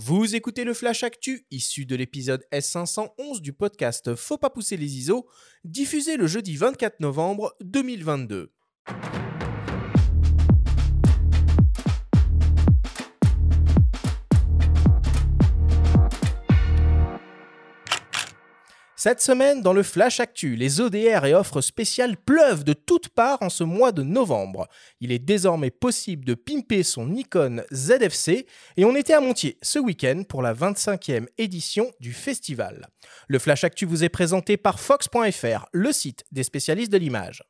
Vous écoutez le Flash Actu, issu de l'épisode S511 du podcast Faut pas pousser les ISO, diffusé le jeudi 24 novembre 2022. Cette semaine, dans le Flash Actu, les ODR et offres spéciales pleuvent de toutes parts en ce mois de novembre. Il est désormais possible de pimper son Nikon ZFC et on était à Montier ce week-end pour la 25e édition du festival. Le Flash Actu vous est présenté par Fox.fr, le site des spécialistes de l'image.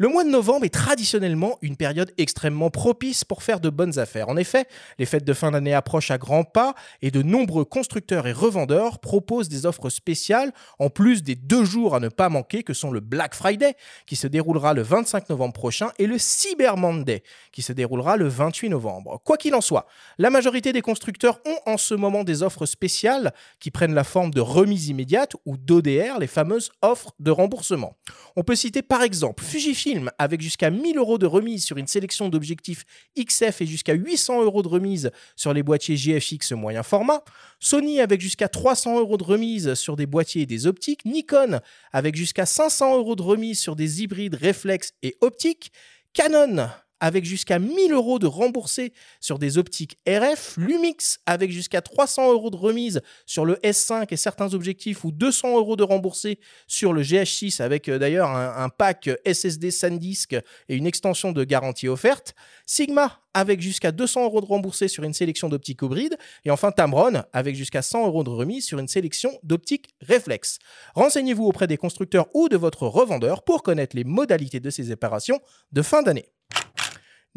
Le mois de novembre est traditionnellement une période extrêmement propice pour faire de bonnes affaires. En effet, les fêtes de fin d'année approchent à grands pas et de nombreux constructeurs et revendeurs proposent des offres spéciales en plus des deux jours à ne pas manquer que sont le Black Friday qui se déroulera le 25 novembre prochain et le Cyber Monday qui se déroulera le 28 novembre. Quoi qu'il en soit, la majorité des constructeurs ont en ce moment des offres spéciales qui prennent la forme de remises immédiates ou d'ODR, les fameuses offres de remboursement. On peut citer par exemple Fujifilm avec jusqu'à 1000 euros de remise sur une sélection d'objectifs XF et jusqu'à 800 euros de remise sur les boîtiers GFX moyen format, Sony avec jusqu'à 300 euros de remise sur des boîtiers et des optiques, Nikon avec jusqu'à 500 euros de remise sur des hybrides réflexes et optiques, Canon avec jusqu'à 1000 euros de remboursés sur des optiques RF, Lumix avec jusqu'à 300 euros de remise sur le S5 et certains objectifs ou 200 euros de remboursés sur le GH6 avec euh, d'ailleurs un, pack SSD SanDisk et une extension de garantie offerte, Sigma avec jusqu'à 200 euros de remboursés sur une sélection d'optiques hybrides et enfin Tamron avec jusqu'à 100 euros de remise sur une sélection d'optiques réflexes. Renseignez-vous auprès des constructeurs ou de votre revendeur pour connaître les modalités de ces opérations de fin d'année.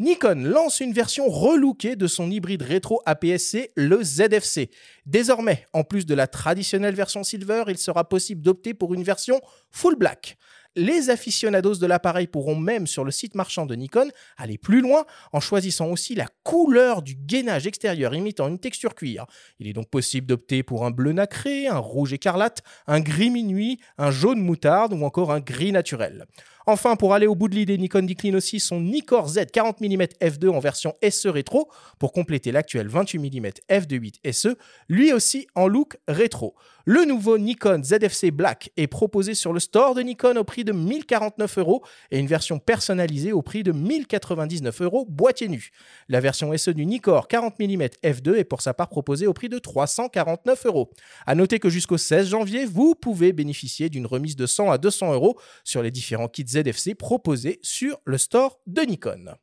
Nikon lance une version relookée de son hybride rétro APS-C, le ZFC. Désormais, en plus de la traditionnelle version silver, il sera possible d'opter pour une version full black. Les aficionados de l'appareil pourront même sur le site marchand de Nikon aller plus loin en choisissant aussi la couleur du gainage extérieur imitant une texture cuir. Il est donc possible d'opter pour un bleu nacré, un rouge écarlate, un gris minuit, un jaune moutarde ou encore un gris naturel. Enfin, pour aller au bout de l'idée, Nikon décline aussi son Nikkor Z 40 mm f2 en version SE rétro pour compléter l'actuel 28 mm f2.8 SE, lui aussi en look rétro. Le nouveau Nikon ZFC Black est proposé sur le store de Nikon au prix de 1049 euros et une version personnalisée au prix de 1099 euros boîtier nu. La version SE du Nikkor 40 mm f2 est pour sa part proposée au prix de 349 euros. A noter que jusqu'au 16 janvier, vous pouvez bénéficier d'une remise de 100 à 200 euros sur les différents kits ZFC proposés sur le store de Nikon.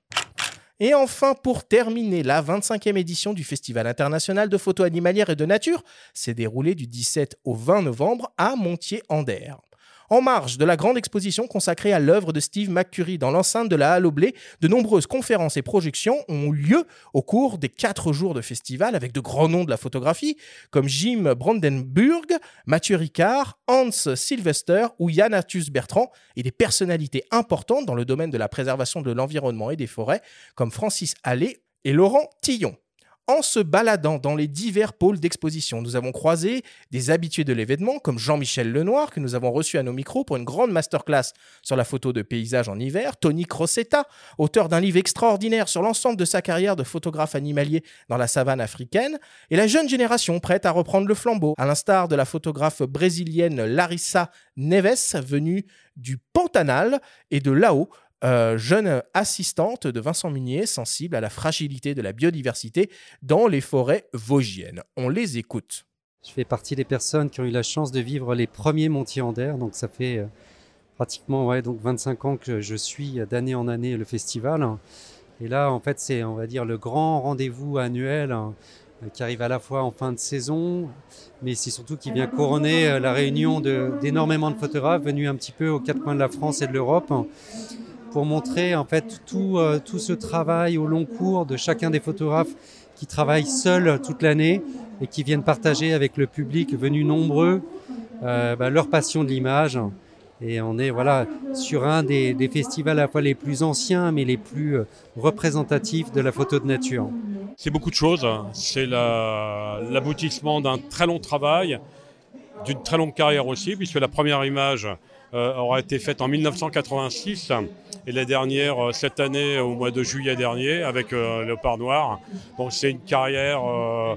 Et enfin, pour terminer, la 25e édition du Festival international de photo animalière et de nature s'est déroulée du 17 au 20 novembre à Montier-Ander. En marge de la grande exposition consacrée à l'œuvre de Steve McCurry dans l'enceinte de la Halle au Blé, de nombreuses conférences et projections ont eu lieu au cours des quatre jours de festival avec de grands noms de la photographie comme Jim Brandenburg, Mathieu Ricard, Hans Sylvester ou Yann Bertrand et des personnalités importantes dans le domaine de la préservation de l'environnement et des forêts comme Francis Allais et Laurent Tillon. En se baladant dans les divers pôles d'exposition, nous avons croisé des habitués de l'événement comme Jean-Michel Lenoir, que nous avons reçu à nos micros pour une grande masterclass sur la photo de paysage en hiver, Tony Crosetta, auteur d'un livre extraordinaire sur l'ensemble de sa carrière de photographe animalier dans la savane africaine, et la jeune génération prête à reprendre le flambeau, à l'instar de la photographe brésilienne Larissa Neves, venue du Pantanal et de là-haut, euh, jeune assistante de Vincent Munier, sensible à la fragilité de la biodiversité dans les forêts vosgiennes. On les écoute. Je fais partie des personnes qui ont eu la chance de vivre les premiers Montiers d'air, donc ça fait euh, pratiquement ouais, donc 25 ans que je suis d'année en année le festival. Et là, en fait, c'est, on va dire, le grand rendez-vous annuel qui arrive à la fois en fin de saison, mais c'est surtout qui vient couronner euh, la réunion d'énormément de photographes venus un petit peu aux quatre coins de la France et de l'Europe pour montrer en fait tout, euh, tout ce travail au long cours de chacun des photographes qui travaillent seuls toute l'année et qui viennent partager avec le public venu nombreux euh, bah, leur passion de l'image. Et on est voilà sur un des, festivals à la fois les plus anciens mais les plus euh, représentatifs de la photo de nature. C'est beaucoup de choses. C'est l'aboutissement d'un très long travail, d'une très longue carrière aussi, puisque la première image euh, aura été faite en 1986 et la dernière euh, cette année au mois de juillet dernier avec euh, Léopard Noir. Donc c'est une carrière euh,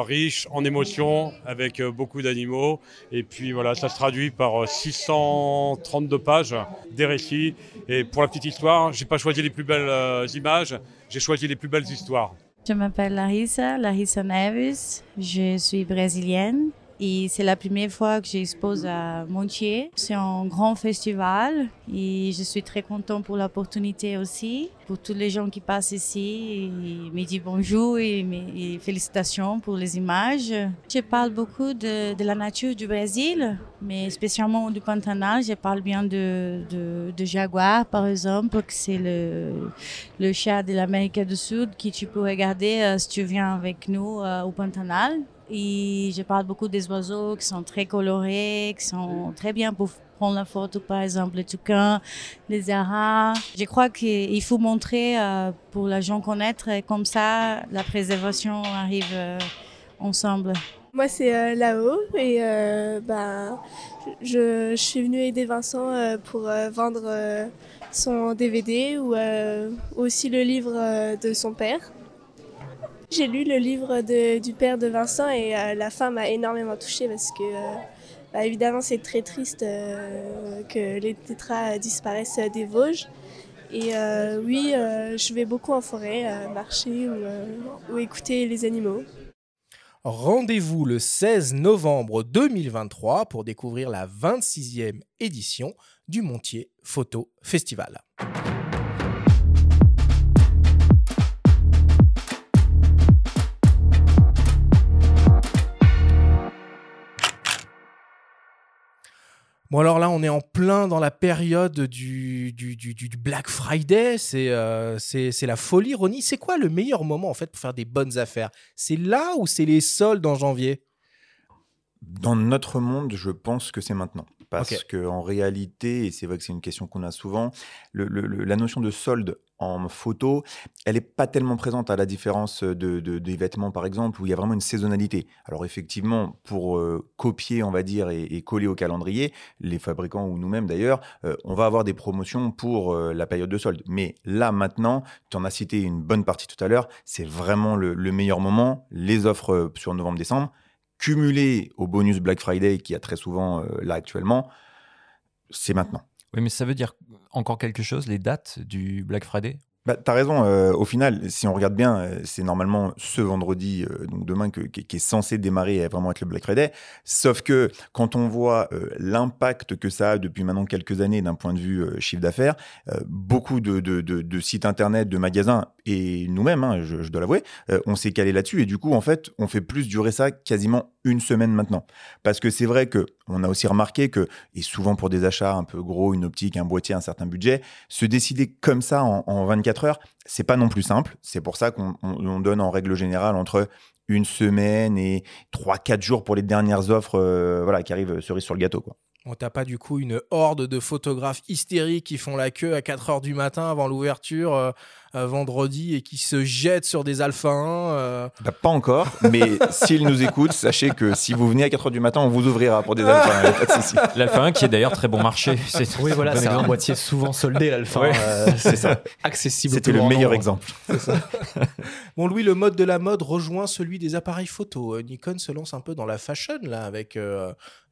riche en émotions, avec beaucoup d'animaux. Et puis voilà, ça se traduit par 632 pages des récits. Et pour la petite histoire, j'ai pas choisi les plus belles images, j'ai choisi les plus belles histoires. Je m'appelle Larissa, Larissa Neves. Je suis brésilienne. Et c'est la première fois que j'expose à Montier. C'est un grand festival et je suis très content pour l'opportunité aussi. Pour tous les gens qui passent ici, me disent bonjour et, félicitations pour les images. Je parle beaucoup de, la nature du Brésil, mais spécialement du Pantanal. Je parle bien de, de, jaguar, par exemple, que c'est le, le chat de l'Amérique du Sud que tu peux regarder euh, si tu viens avec nous euh, au Pantanal. Et je parle beaucoup des oiseaux qui sont très colorés, qui sont très bien pour prendre la photo, par exemple, les toucans, les aras. Je crois qu'il faut montrer euh, pour la gens connaître, et comme ça, la préservation arrive euh, ensemble. Moi, c'est euh, Lao et bah, je, je, suis venue aider Vincent pour vendre son DVD ou aussi le livre de son père. J'ai lu le livre du père de Vincent et euh, la fin m'a énormément touchée parce que, euh, bah, évidemment, c'est très triste euh, que les tétras disparaissent des Vosges. Et oui, je vais beaucoup en forêt, marcher ou, ou écouter les animaux. Rendez-vous le 16 novembre 2023 pour découvrir la 26e édition du Montier Photo Festival. Bon alors là, on est en plein dans la période du, du, du, Black Friday, euh, c'est c'est la folie. Ronnie, c'est quoi le meilleur moment en fait pour faire des bonnes affaires? C'est là ou c'est les soldes en janvier? Dans notre monde, je pense que c'est maintenant. Parce qu'en réalité, et c'est vrai que c'est une question qu'on a souvent, la notion de solde en photo, elle n'est pas tellement présente à la différence de, des vêtements, par exemple, où il y a vraiment une saisonnalité. Alors effectivement, pour euh, copier, on va dire, et, coller au calendrier, les fabricants ou nous-mêmes d'ailleurs, euh, on va avoir des promotions pour euh, la période de solde. Mais là, maintenant, tu en as cité une bonne partie tout à l'heure, c'est vraiment le, le meilleur moment, les offres sur novembre-décembre cumulé au bonus Black Friday qui a très souvent là actuellement, c'est maintenant. Mais ça veut dire encore quelque chose, les dates du Black Friday? Bah, tu as raison, euh, au final, si on regarde bien, euh, c'est normalement ce vendredi, euh, donc demain, qui, est censé démarrer vraiment être le Black Friday. Sauf que quand on voit l'impact que ça a depuis maintenant quelques années d'un point de vue chiffre d'affaires, beaucoup de, sites internet, de magasins, et nous-mêmes, hein, je, je, dois l'avouer, on s'est calé là-dessus. Et du coup, en fait, on fait plus durer ça quasiment une semaine maintenant. Parce que c'est vrai que on a aussi remarqué que, et souvent pour des achats un peu gros, une optique, un boîtier, un certain budget, se décider comme ça en, en 24 heures, c'est pas non plus simple. C'est pour ça qu'on donne en règle générale entre une semaine et 3-4 jours pour les dernières offres euh, voilà, qui arrivent cerise sur le gâteau. Quoi. On t'a pas du coup une horde de photographes hystériques qui font la queue à 4 heures du matin avant l'ouverture euh, euh, vendredi et qui se jettent sur des alpha 1 euh. bah, Pas encore, mais s'ils nous écoutent, sachez que si vous venez à 4 heures du matin, on vous ouvrira pour des alpha 1. L'alpha 1 qui est d'ailleurs très bon marché. Oui, voilà, c'est un boîtier souvent soldé, l'alpha 1. c'est ça. Accessible. C'était le meilleur exemple. bon, Louis, le mode de la mode rejoint celui des appareils photo. Nikon se lance un peu dans la fashion, là, avec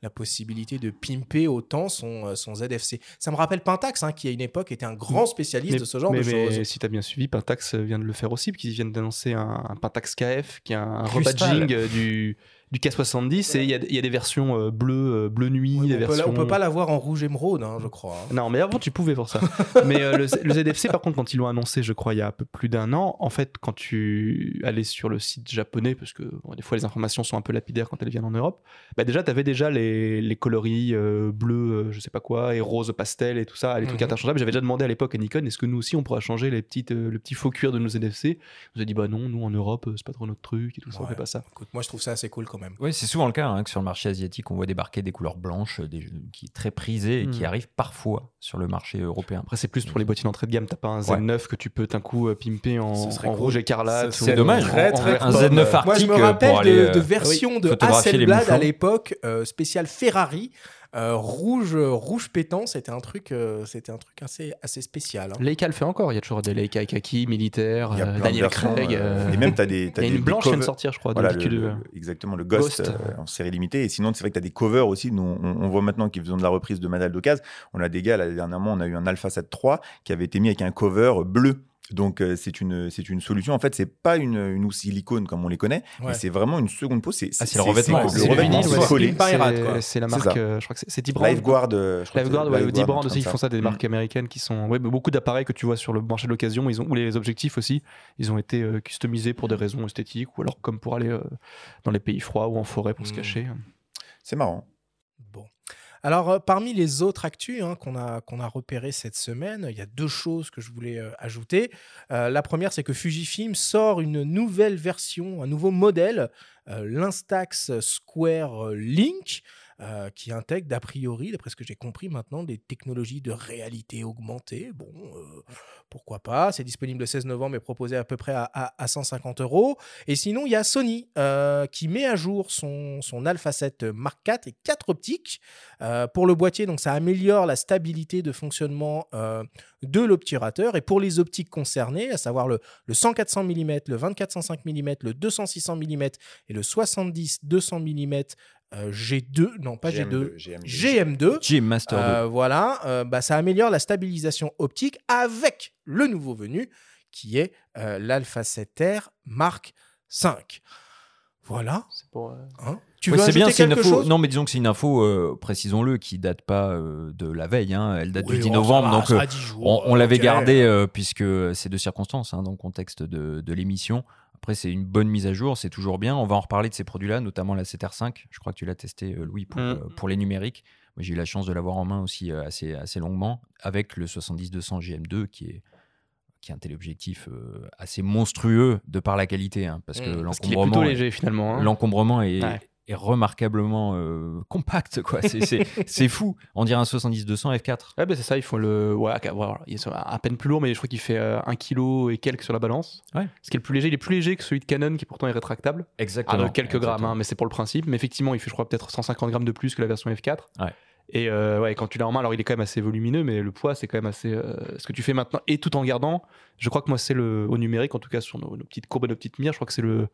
la possibilité de pimper autant son, euh, son ZFC. Ça me rappelle Pentax, hein, qui à une époque était un grand spécialiste de ce genre de choses. si tu as bien suivi, Pentax vient de le faire aussi, puisqu'ils viennent d'annoncer un, un, Pentax KF, qui est un rebadging euh, du, du K70 et il y, a des versions euh, bleu, euh, bleu nuit. on, versions... peut, peut pas l'avoir en rouge émeraude, hein, je crois. Hein. Non, mais avant tu pouvais pour ça. mais euh, le, ZFC, par contre, quand ils l'ont annoncé, je crois, il y a un peu plus d'un an, en fait, quand tu allais sur le site japonais, parce que des fois les informations sont un peu lapidaires quand elles viennent en Europe, bah déjà, tu avais déjà les, les coloris bleu, je sais pas quoi, et rose pastel et tout ça, les trucs mhm. interchangeables. J'avais déjà demandé à l'époque à Nikon, est-ce que nous aussi on pourra changer les petites, le petit faux cuir de nos ZFC On nous a dit, bah non, nous en Europe, c'est pas trop notre truc et tout ça, on fait pas ça. Écoute, moi je trouve ça assez cool quand même. Oui, c'est souvent le cas Hein, que sur le marché asiatique, on voit débarquer des couleurs blanches, des, qui est très prisées et qui hmm. arrivent parfois sur le marché européen. Après, c'est plus pour les boîtiers d'entrée de gamme. T'as pas un Z9 que tu peux d'un coup euh, pimper en, rouge écarlate. C'est dommage. un Z9 Arctic. Moi, je me rappelle de, euh, versions de Hasselblad à l'époque, euh, spécial Ferrari euh, rouge, rouge pétant. C'était un truc, euh, c'était un truc assez, assez spécial. hein. Leica le fait encore. Il y a toujours des Leica kaki, militaires, euh, Daniel versions, Craig. Et même, tu as des. t'as Il y a une des blanche qui vient de sortir, je crois, Voilà, de le- exactement, le Ghost, Ghost. euh, en série limitée. Et sinon, c'est vrai que tu as des covers aussi. Nous, on, on voit maintenant qu'ils font de la reprise de Madal d'Ocase. On a des gars, là, dernièrement, on a eu un Alpha 7 III qui avait été mis avec un cover bleu. Donc, euh, c'est une, c'est une solution. En fait, c'est pas une, une housse silicone comme on les connaît, Ouais. mais c'est vraiment une seconde peau. C'est Ah, c'est le revêtement. c'est le revêtement, collé. C'est- la marque, euh, je crois que c'est- Brand. Lifeguard, euh, je crois que Lifeguard, ouais, aussi, ils font ça, des Mm. marques américaines qui sont. Ouais, beaucoup d'appareils que tu vois sur le marché de l'occasion, ils ont ou les objectifs aussi, ils ont été euh, customisés pour des raisons esthétiques ou alors comme pour aller euh, dans les pays froids ou en forêt pour se Mm. cacher. C'est marrant. Bon. Alors, euh, parmi les autres actus hein, qu'on a, qu'on repérées cette semaine, il y a deux choses que je voulais euh, ajouter. Euh, la première, c'est que Fujifilm sort une nouvelle version, un nouveau modèle, l'Instax Square Link, euh, qui intègre, d'a priori, d'après ce que j'ai compris maintenant, des technologies de réalité augmentée. Bon, euh, pourquoi pas? C'est disponible le 16 novembre et proposé à peu près à, à- à 150 euros. Et sinon, il y a Sony euh, qui met à jour son, son Alpha 7 Mark IV et 4 optiques. Pour le boîtier, donc ça améliore la stabilité de fonctionnement de l'obturateur. Et pour les optiques concernées, à savoir le, le 100-400 mm, le 24-105 mm, le 200-600 mm et le 70-200 mm euh, G2, non pas G2, GM2. GM2. Jim Master 2. Euh, voilà, euh, bah, ça améliore la stabilisation optique avec le nouveau venu qui est euh, l'Alpha 7R Mark 5. Voilà. C'est pour. euh, hein? Tu Ouais, veux c'est bien, c'est une quelque info. chose? Non, mais disons que c'est une info, euh, précisons-le, qui date pas euh, de la veille. hein. Elle date Oui, du 10 oh, ça novembre, va, donc ça euh, a 10 jours, on, on l'avait ok. gardé euh, puisque c'est de circonstances hein, dans le contexte de, de l'émission. Après, c'est une bonne mise à jour, c'est toujours bien. On va en reparler de ces produits-là, notamment la 7R5. Je crois que tu l'as testé, euh, Louis, pour, Mm. euh, pour les numériques. J'ai eu la chance de l'avoir en main aussi euh, assez, assez longuement, avec le 70-200 GM2, qui est, qui est un téléobjectif assez monstrueux de par la qualité, hein, parce que Mm. Parce qu'il est l'encombrement plutôt léger finalement. hein. l'encombrement est, Ouais. Est remarquablement euh, compact. quoi. C'est- fou. On dirait un 70-200 F4. Ouais, bah, c'est ça, ils font le. Ouais, ok, voilà, il est à peine plus lourd, mais je crois qu'il fait 1 kg et quelques sur la balance. Ouais. Ce qui est le plus léger, il est plus léger que celui de Canon qui pourtant est rétractable. Ah, Exactement. de quelques grammes, hein, mais c'est pour le principe. Mais effectivement, il fait, je crois, peut-être 150 grammes de plus que la version F4. Ouais. Et euh, ouais, quand tu l'as en main, alors il est quand même assez volumineux, mais le poids, c'est quand même assez. euh, ce que tu fais maintenant, et tout en gardant, je crois que moi, c'est le au numérique, en tout cas sur nos, nos petites courbes et nos petites mires, je crois que c'est le,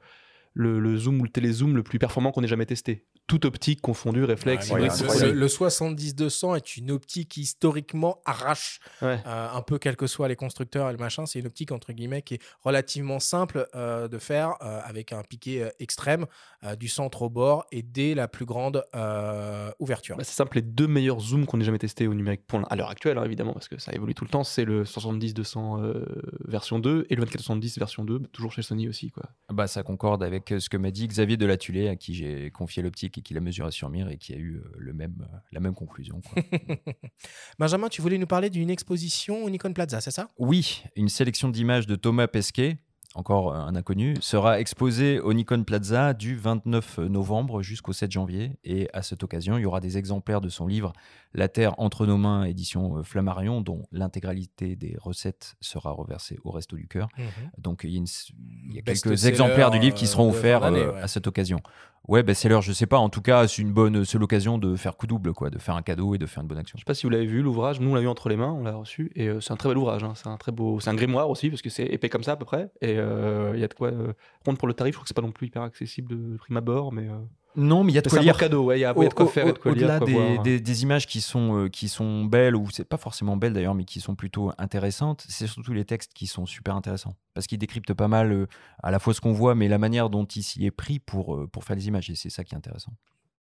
le, le zoom ou le télézoom le plus performant qu'on ait jamais testé. Toute optique confondue, réflexe, Ouais, Ouais, le- le, le 70-200 est une optique qui historiquement arrache Ouais. euh, un peu quels que soient les constructeurs et le machin. C'est une optique entre guillemets qui est relativement simple euh, de faire euh, avec un piqué euh, extrême euh, du centre au bord et dès la plus grande euh, ouverture. Bah, c'est simple, les deux meilleurs zooms qu'on ait jamais testés au numérique pour à l'heure actuelle, hein, évidemment, parce que ça évolue tout le temps, c'est le 70-200 euh, version 2 et le 24-70 version 2, toujours chez Sony aussi. Quoi. Bah, ça concorde avec euh, ce que m'a dit Xavier Delatulé, à qui j'ai confié l'optique et qui l'a mesuré sur mire et qui a eu euh, le même, euh, la même conclusion. quoi. Benjamin, tu voulais nous parler d'une exposition au Nikon Plaza, c'est ça? Oui, une sélection d'images de Thomas Pesquet, encore euh, un inconnu, sera exposée au Nikon Plaza du 29 novembre jusqu'au 7 janvier. Et à cette occasion, il y aura des exemplaires de son livre La Terre entre nos mains, édition euh, Flammarion, dont l'intégralité des recettes sera reversée au Resto du Cœur. Donc il y a, une- il y a quelques exemplaires du livre qui euh, seront de offerts euh, ouais. à cette occasion. Ouais, bah, c'est l'heure, je sais pas. En tout cas, c'est une bonne, c'est l'occasion de faire coup double, quoi, de faire un cadeau et de faire une bonne action. Je sais pas si vous l'avez vu, l'ouvrage, nous on l'a eu entre les mains, on l'a reçu, et euh, c'est un très bel ouvrage, hein, c'est un très beau, c'est un grimoire aussi, parce que c'est épais comme ça à peu près, et euh, il y a de quoi. euh, pour le tarif, je crois que c'est pas non plus hyper accessible de prime abord, mais. Non, mais il y a de quoi lire. cadeau, ouais, il y a, de quoi faire de quoi. Au-delà des, des- des images qui sont, euh, qui sont belles, ou c'est pas forcément belles d'ailleurs, mais qui sont plutôt intéressantes, c'est surtout les textes qui sont super intéressants. Parce qu'ils décryptent pas mal euh, à la fois ce qu'on voit, mais la manière dont il s'y est pris pour, euh, pour faire les images. Et c'est ça qui est intéressant.